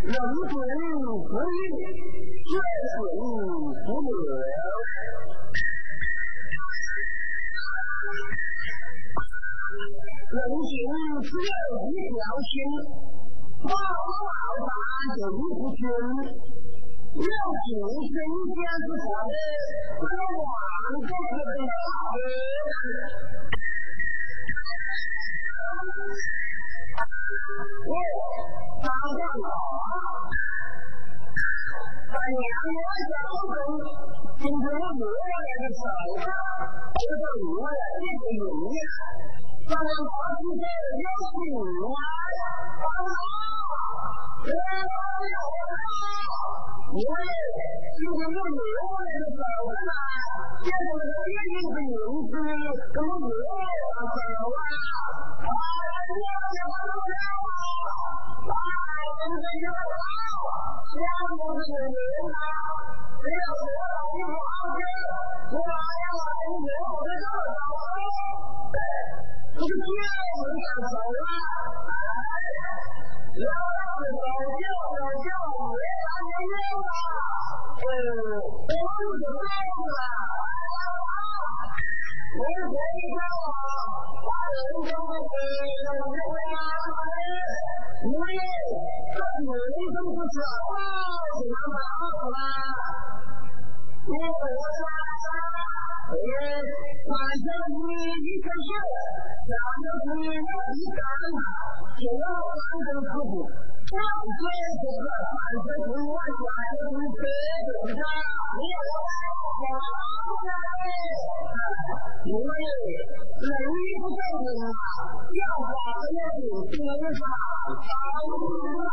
人情不易，血缘不绝。人情只有一条心，报不报就不行。要钱先讲是啥的，要玩再讲是。早上好啊欢迎来到王者荣耀王者荣耀这是我女朋友王者荣耀她们都是我女朋友王者荣耀王者荣耀王者荣耀王者荣耀王者荣耀王者荣耀王者荣耀王者荣耀王者荣耀王者荣耀王者荣耀王者荣耀王就是因为傲，骄傲是你的名堂。谁让谁要当一国傲君，谁让要当一国我最骄傲呢？对，不是骄傲，是傲娇啊！哎，骄傲的娇娇娇没啥名堂。呃，我是怎样的？哎呀妈，一天啊，把钱都给我存，让我结婚啊！你怎么不吃啊？哇，你妈妈饿死啦！我我家我晚上不一天睡，早上不一天干，主要三顿吃苦。上街就是满街都是外地来的出租车，你有本事，我来帮你。哎，兄弟，能力不在线啊，叫啥子名字？兄弟啊，打不死啊！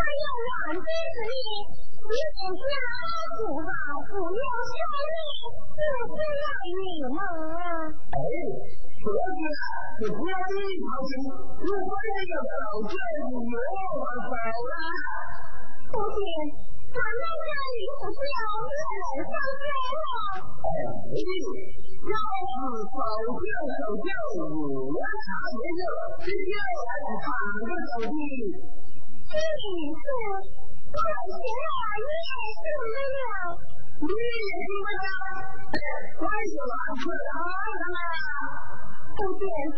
我有两只手，你你家不好，不要手力，不需要羽毛。哎，哥哥，你不要这么淘气，如果那个老怪物跑了，不行，咱们这里可是要灭了三族啊！哎，要是跑掉就救五元茶钱， 이미모두가이의신뢰에의해 서, 우리에게는과연여러가지가있을것이라는것을보고싶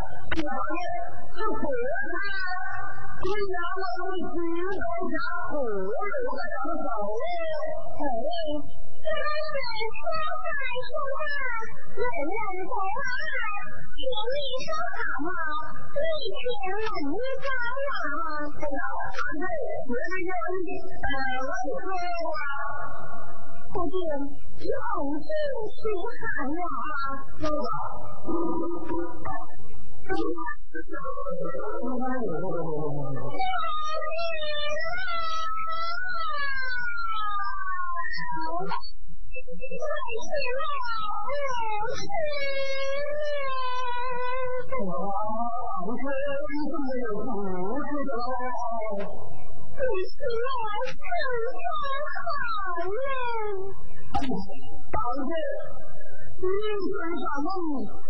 습. 你要吃葡萄不要我给你吃你要吃葡萄不要我给你吃你要吃酸菜扣肉酸菜扣肉来喽来喽来喽甜蜜生活甜蜜生活蜜甜又蜜蜜又蜜蜜又蜜蜜又甜蜜又甜蜜又幸福我的妈呀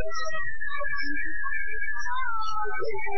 Thank you.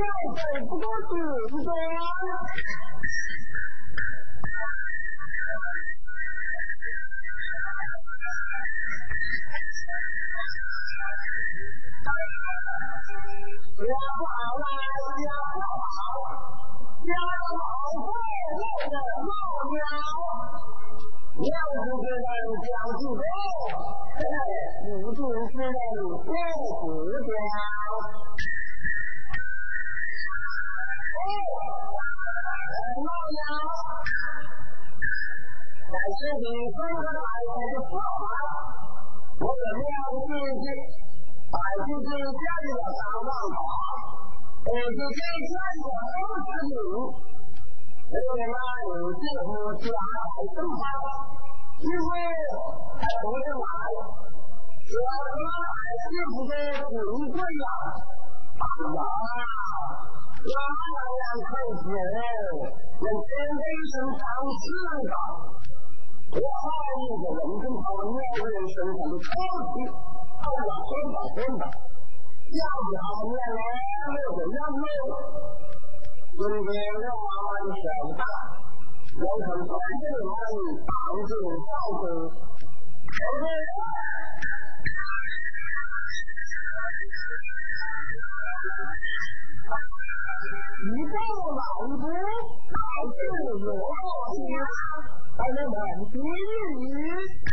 要走不过子庄。我把我要跑，要跑过我的老娘。要不就在你江西走，不就是你江西家。感谢你不是大人，是爸爸。我怎么样自己，百分之家里的三万儿子是在家里的儿子女。我的妈，有这个公司还好好，因为还不是妈呀。我他妈还是不是穷呀？哎呀，我两两口子，我真的是当市长。跨入的人跟他的人身上的超级，哎呀，真的真的，要不要面来没有人要，今天六妈妈大，我想抓住们，挡住赵哥，赵哥。一个老子，老子有多少？还能满足于你。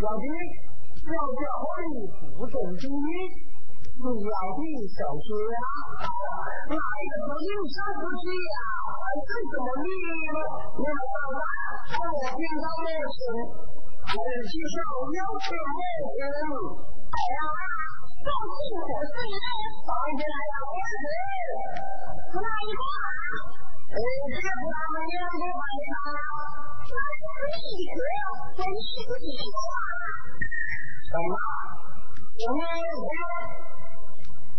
老弟，要叫好你不懂经。不要的小姐啊，来的朋友真不济啊，还怎么的？没有办法，当我见到那个时，我的心上又是莫。哎呀，都是我自己的人闯进来的，我也是。一个？我这个不当兵，那个不当兵。什么？我们不要。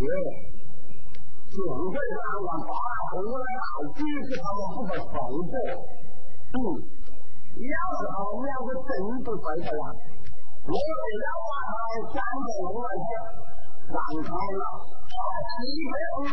我们他们不。嗯，要是我们两个真的回去了，没有两万三百多万块赚开了，我有了！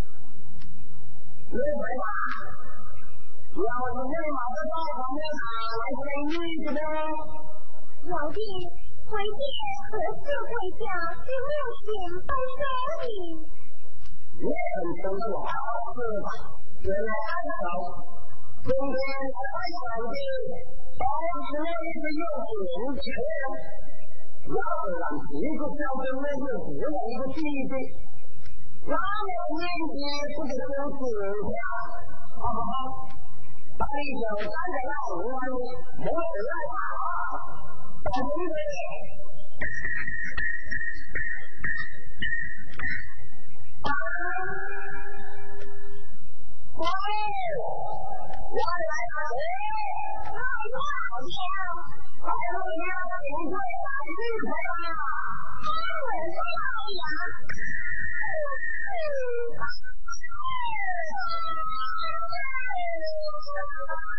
你回吧。要是没马的到旁边呢，来不来的这？老弟，回去何时回家？是六点半收你。你很清楚，好吧？原来安好，今天我带小弟到你那里去要钱去。要不让一个小兵那是糊弄一个弟弟。哪有年纪不给他有志向，好不好？大一就站在那路上，没事来打，打兄弟。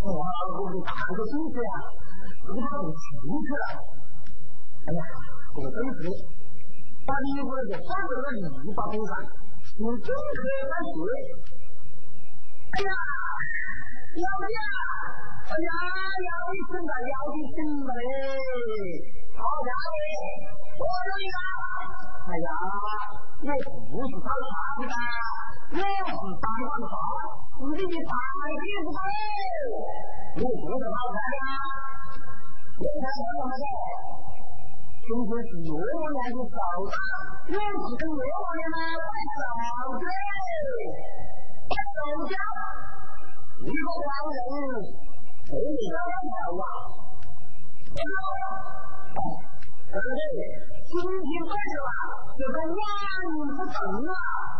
我我给打个数字啊，如果有去了，哎呀，我真是，把你我的三个人巴物上，你真可以来学，哎呀，幺不啊？哎呀，要的真了，要的真了嘞，好家伙，我有一个，哎呀，我不是找啥子的，我是当官的。你打才艺不够，你有什么才呀？我有什么用？今天是牛王爷的早上，又是跟牛王爷呢拜早岁，拜早年。一个洋人给你当家主子，知道吗？前辈，今天拜了，有个万年不啊！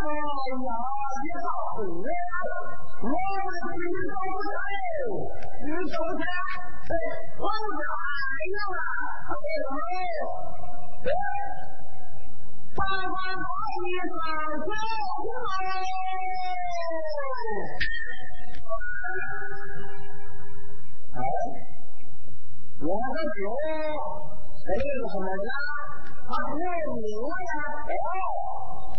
哎呀，别闹了！我们心 ووزر موزم، إن كنتم تعلمونه لحقوق الإنسان، ما 哎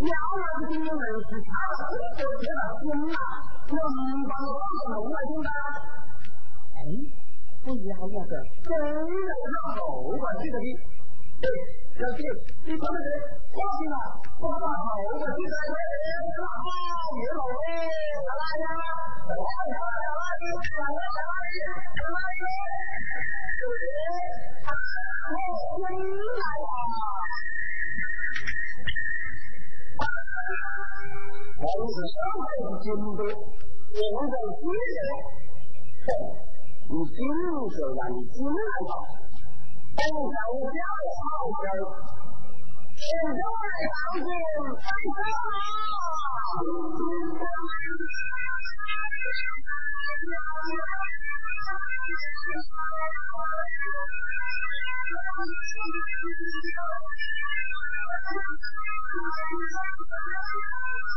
辽宁的美食，看到中国结的心呐，我们帮到了龙了，对吧？哎，不一样呀，哥，东北那狗，我记你。哎，小弟，你准备去？放心啊，我把头我记在心里。你好，你好，小辣椒，小辣椒，小辣椒，小辣椒，你听到了？我们是上海的金兵，我们在金陵。嘿，你金子呀，你金来吧！本朝我表演好手，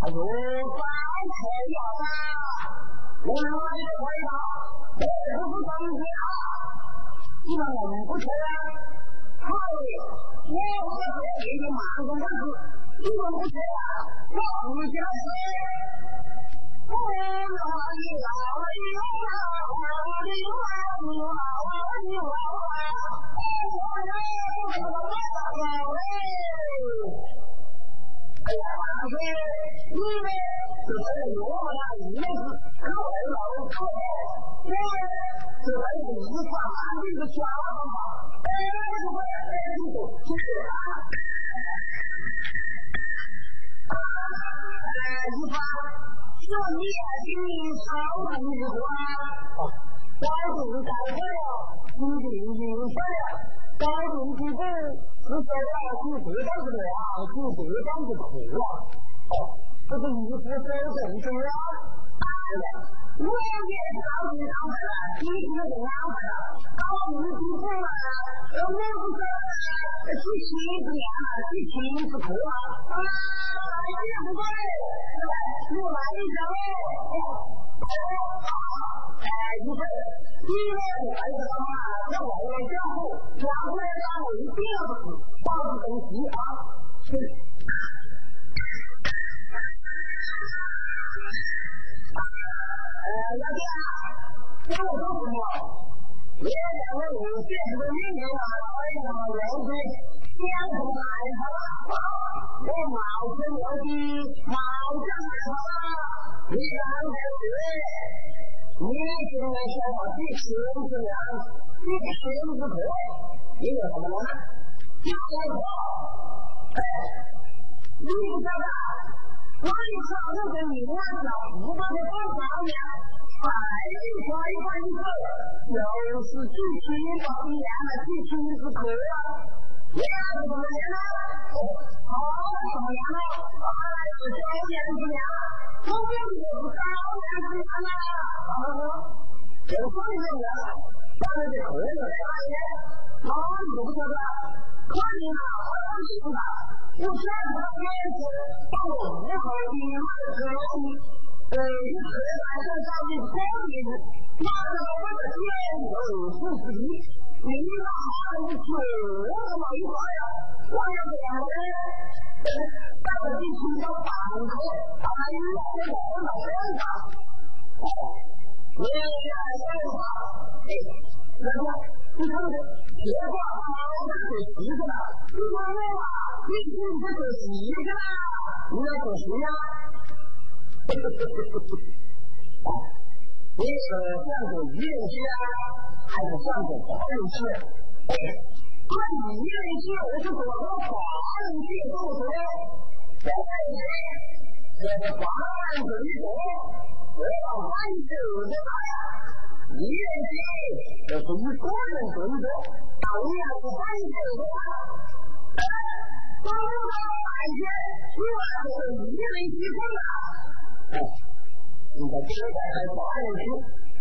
哎呦，太可怜了！我说这个排长，这不是东西啊，你们能不吃？好的，我我再给你买个东西，你们不吃，我不想吃。我的妈呀！我的妈呀！我的妈呀！我的妈呀！我的妈呀！我的妈呀！我的妈呀！我的妈呀！我的妈呀！男的，女的，这是多，个，是依法的，一发，下。你想要的是别的什么呀？是的是苦啊？哦，这是衣服收东西啊？对了。我也是着急安排了，提前给安排了，到我们公司了。我不是呃，提前一年了，提一次课了。啊，来也不对，又来一下喽。好、哎，一岁。一我儿子他妈要老了监护，转过来当我一辈子包子都洗啊。呃，老弟啊，跟我说什么？我两位五岁的妹妹啊，为什老弟监护买他了？我毛子老弟毛子买他了，你刚才说。你今天说话既轻又凉，既轻又刻，你说什么呢？叫人好，哎，你不晓得，我一好我跟你握手，我把你当老娘，哎，一说一帮一走，就是既轻又凉了，既轻是刻了。你好，什么年头？哎呦，今年今年啊，终于有高粱出来了。好好好，这高粱啊，当然是可以了。大爷，高粱你不晓得？可以啊，放心吧，我这高粱子到了五公斤卖十公斤，呃，一车白菜将近三十斤，卖到我的天，二四十斤。你那还有这么快呀？我要怎么的？咱们一起到大门口，大门一进门就到两家。哦，你也要两？哎，那个，你看看，别挂了，这是几个呢？你说我吧，你这这是几个呢？你要做谁呀？呵呵呵呵呵呵。哦，你是想做运气啊？还是算个好运气。那你运气我是躲得好，运气不多。现在呢，这个房案子一多，我把案子惹。一运气，这是你个人得一多，我然是运气多了。刚刚到海边，突然我一人一困了。哦，你在这边还发运气？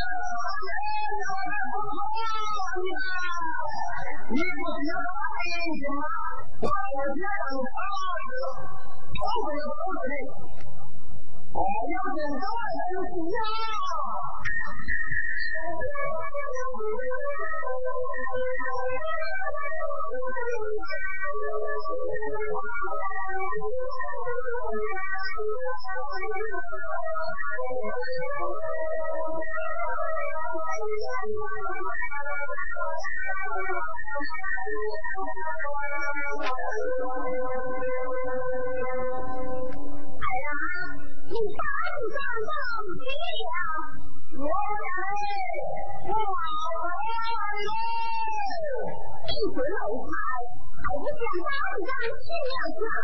我爱我的祖国，你呢？你不听我的音乐，我教你唱一首毛主席的歌曲。我邀请各位同学。哎呀，你大智障，大智障！我人我为奴，一回拢开，还不想大智障，尽量起来。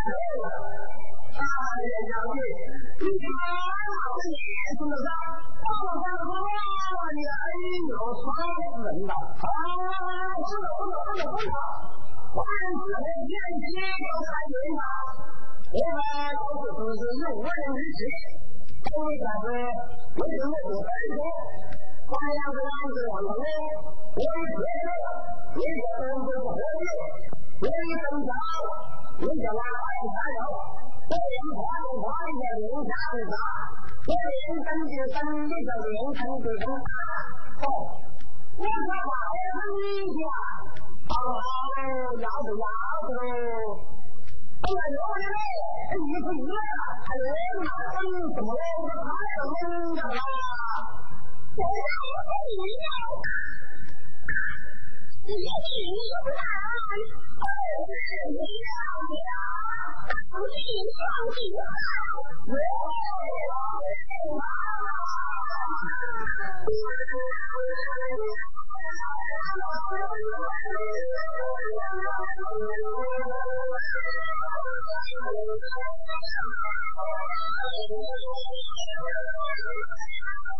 大爷将军，你看我的脸怎么着？我看我你哎呦，伤人呐！啊，不走不走不走不走！万岁千岁要看人呐！我们老子都是用文之气，都是为人民服务。咱两个男子两个女，为天下，为中国和平，为增长，为将来万家乐。为人花中花一件名下之啥？为人登记登记的名称之中。好，我说话也很明显，好不好？要不要不？哎呀，有的嘞，衣服一来了，还热嘛，怎么我们还要冷着啦？我让我不要，你一品名堂，四世同堂，堂名上品，万万无双。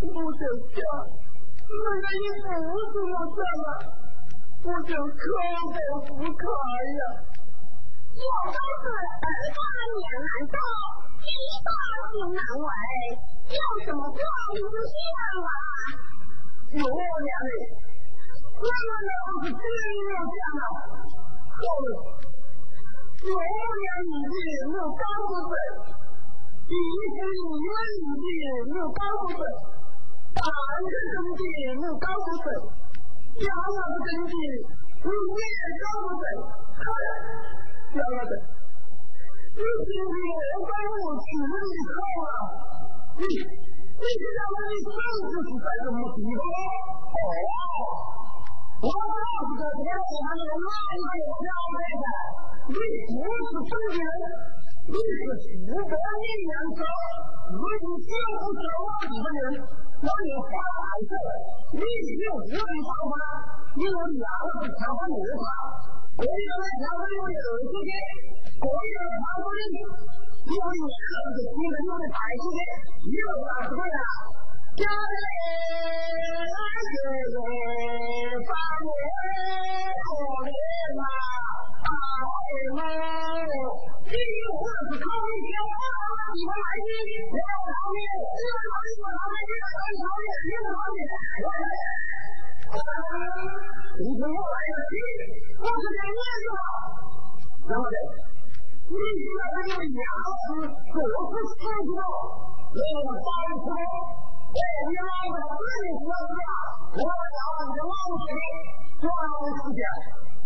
不是家，我愿意不是我家的。我就口走不开呀。我告是儿大年难当，一大又难为，有什么话留下啊？有娘的，那个娘是真要的，好了。有两女的，我干不得；一个女的，我干不得；三个兄弟，我干不得。要么不争气，你也交不得，要么的，你今天我帮我娶了你后啊，你你是想问你上次是在什么地方？哦，我上次在天我们有那一个漂的，你不是本地人。你是祖国的英雄，你是救火消防的人，那你发来这，你是武林少侠，你为娘老子跳过六叉，过夜来跳过你二十斤，过夜来跳过你，你为娘老子提着你一百斤，你又咋不贵啊？家里的爷爷发火了，可怜啊！大伙们第一次参加抗日战争你们来这里没有毛病没有毛病没有毛病没有毛病没有毛病没有毛病你是越来越近越来越近了然后呢一直在这里用粮食作为武器来对付日本人我们发动进攻日本人来到了我们的老家中国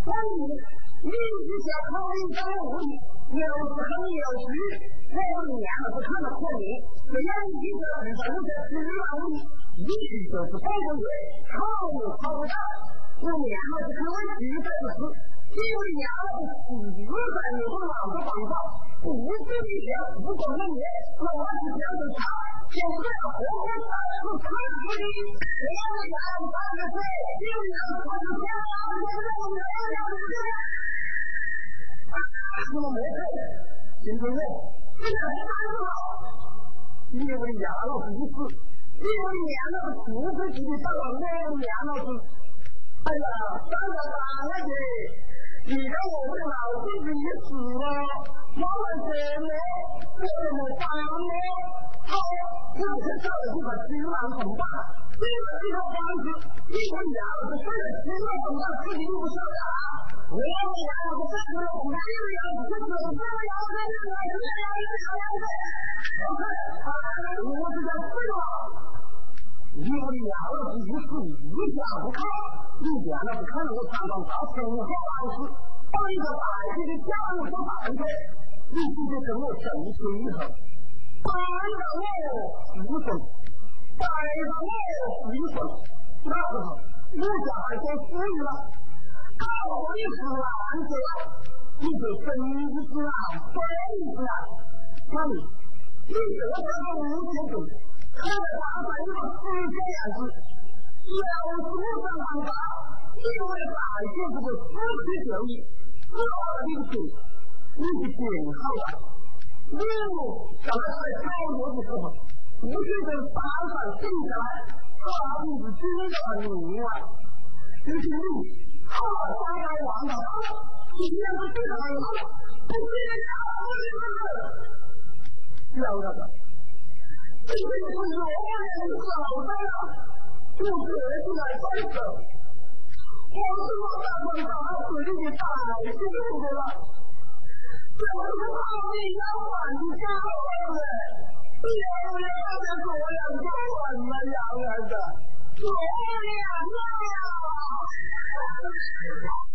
人民你是想靠你脏污的，又有时你有曲？我的娘子不可能和你！只你记得，咱有些资源问题，必就是包公腿，靠我靠我站！我的娘子可委屈在的是，因为娘子死鱼在你的两个膀上，你一分钱不是，你那我只讲点啥？就这活活杀了个贪官污吏！你要想贪得罪，因为那是我就是天王老子，你都要讲。我没事儿先走人你们两个慢慢说你们两个不是你们两个不是自己找了我们两个是哎呀找到答案去你跟我为老父亲已死吗？么怎么这么大呢？好，我这我可吃完了，怎么办？这个这个方式，一年了，这事儿，今后怎么办？自己又不上啊，我这年了，我再怎么努力，这年我快死，这年我再努力，这年我也不好养活，就是啊，你说这叫什了？你我了个人一是一家不看，一点了不看我三庄到生活方式，当一个百姓的家务和反对，你直接跟我生气一口，逮着我死分，逮着我死分，那时候你家还算富裕了，干活的是难些，你就真是好，真是啊，那你你这个叫做无节制。他的大白又是这样子，小书上很大，因为大就是个实体效益，大的是你是点号啊。例如，小孩在敲锣的时候，不是在打板定下来，大肚子知道很明啊。就是你，好好乖乖玩吧，今天是最好的，不接呀，不接了，晓得吧？你这个老不死的，又出来干什么？我是我大管家，最近太辛苦了，怎么是胖妹要管你家后院？你要不要看看我两个怎么样了？我两个。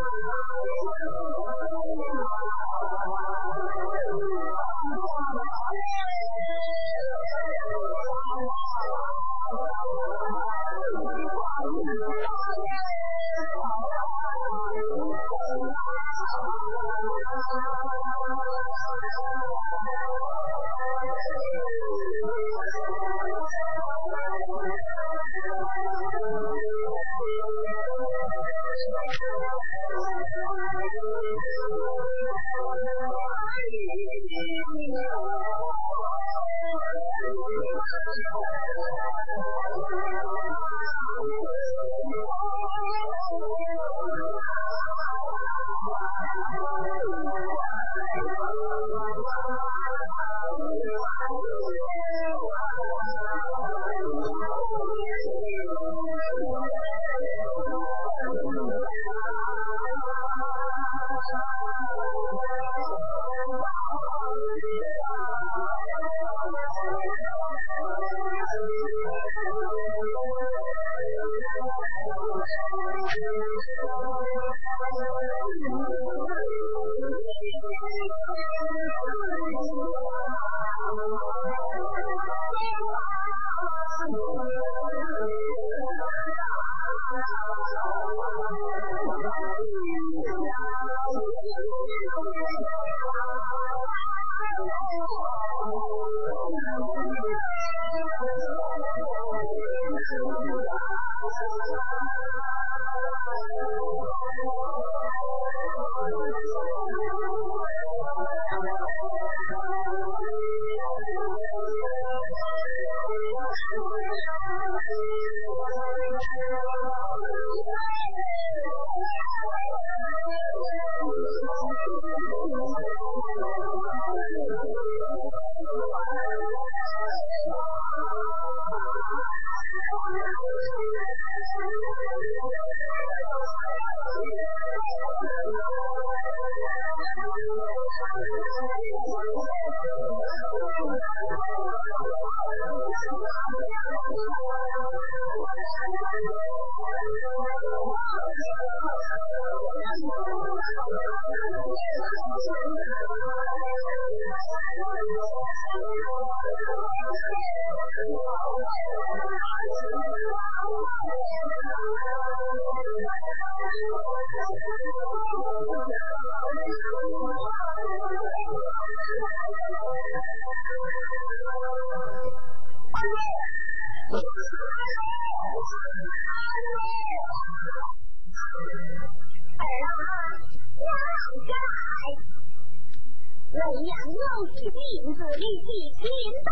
一起行动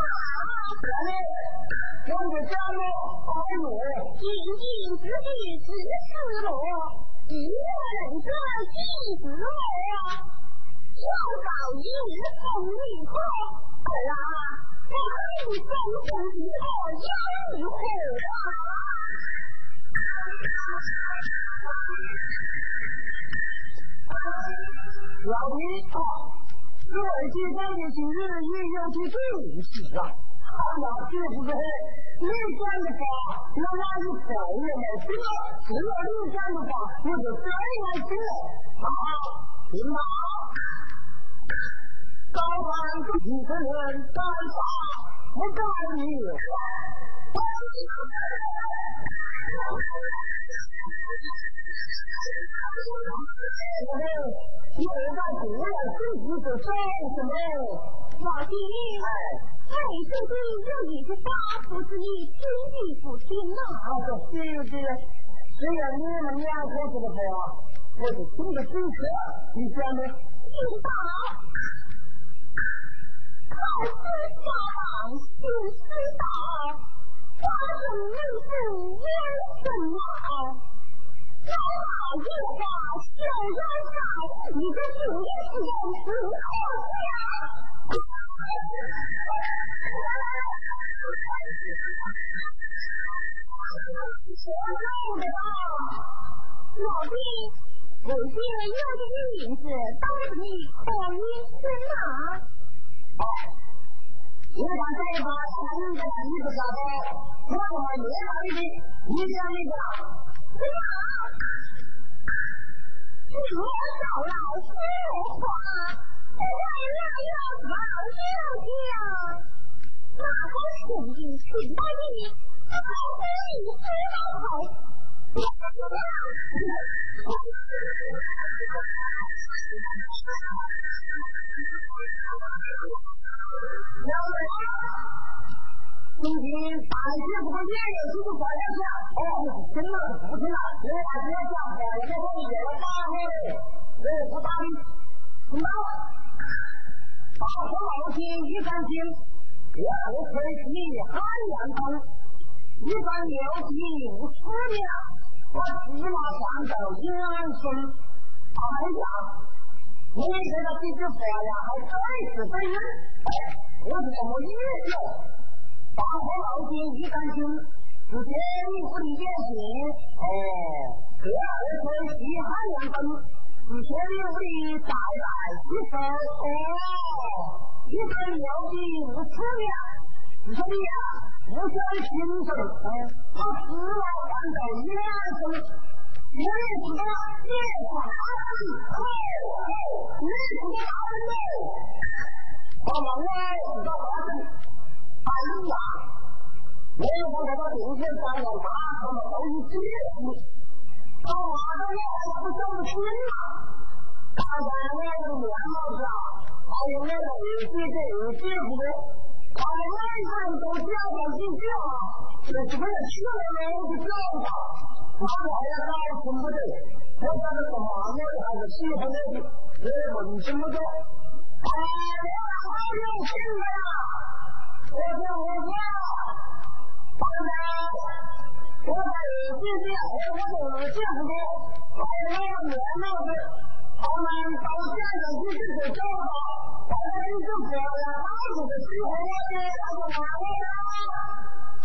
人民共和国教育部发文禁一个人的性命要搞一风雨过后啊万物生存娱乐要有火老弟好我这辈子就为了你，要去追你。是吧？哎呀，最不最，你算了吧。那哪是好人，我是。如果我的话，我就追你。是，好不好？行吗？当然，你不能。我告你。你一个姑娘自己走走什么？老弟，哎，哎，这个有一个八十之一，真的不听啊！啊，对对对，只要你们两口子的话，我就送个酒车，你讲呢？领导，好事下旺，新生倒，家生人生万顺啊！老大，一句话，就让老子一个女骗子投降！来来来，谁弄的吧？老弟，这些要的银子到底可以去哪？哎，你讲这一把，他用这个你不加班，我怎么越打越低？你讲那个，你好。你不要老是胡说，这会儿又要耍花样。大风起云，水波静，大风起云，黑风起。今天大姐不过年又是不过两天，哦，听了不听了，我大姐讲话我都越了打我嘞，我不打你，听到了？大伙老天一干净，要亏你海洋通，一干六地无思量，我芝麻蒜豆养生，哎呀，你这个几句话呀，还真是本人，我怎么也有？大伙老金一干净，是天不的眼睛。哦，第二回西汉两分，是天不的代代一手。哦，一分六的无思量，是说的呀，不晓得平生。他死了反倒眼生，我也知道眼花子。哦，你是个大人喽，把往外知道大人。哎呀！我我这个今天上了马，他们都有解释。到马上我还不走心了。刚才我这个面貌上，还有那个耳机这耳机不多，他们每个人都讲上几句啊，就是为了学我的表达。他们还要搞什么的？我讲的是骂我的还是喜欢我的？我问清楚。哎，我好有心啊！我说我说，大家，我在今天我我的幸福，还有我的面子，他们到现在一直在找他，大家一直说呀，他们是喜欢我的，他就骂我的，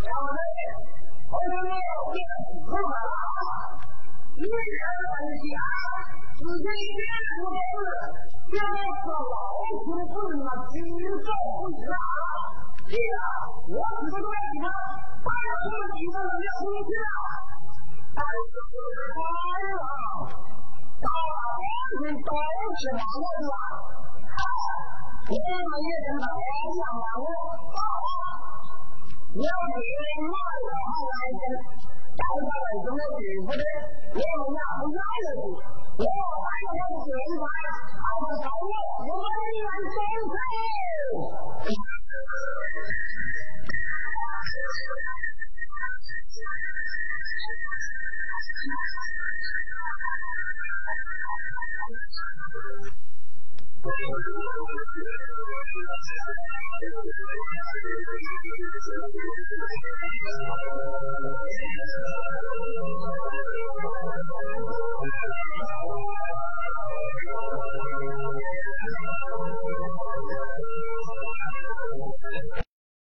然后呢，我说我我不管了，一人分享，自己一点不懂事，别说老虎不能举手不下。是啊，我几个都要你呢？大家都是几个人要出去啊？大家都是来了，大家都是忙活的。我们也跟大家一样忙活。要是我的话来讲，大家来跟我对付的，我们俩不压着的。我还要我们现在，他们找我，我们来收手。Thank you.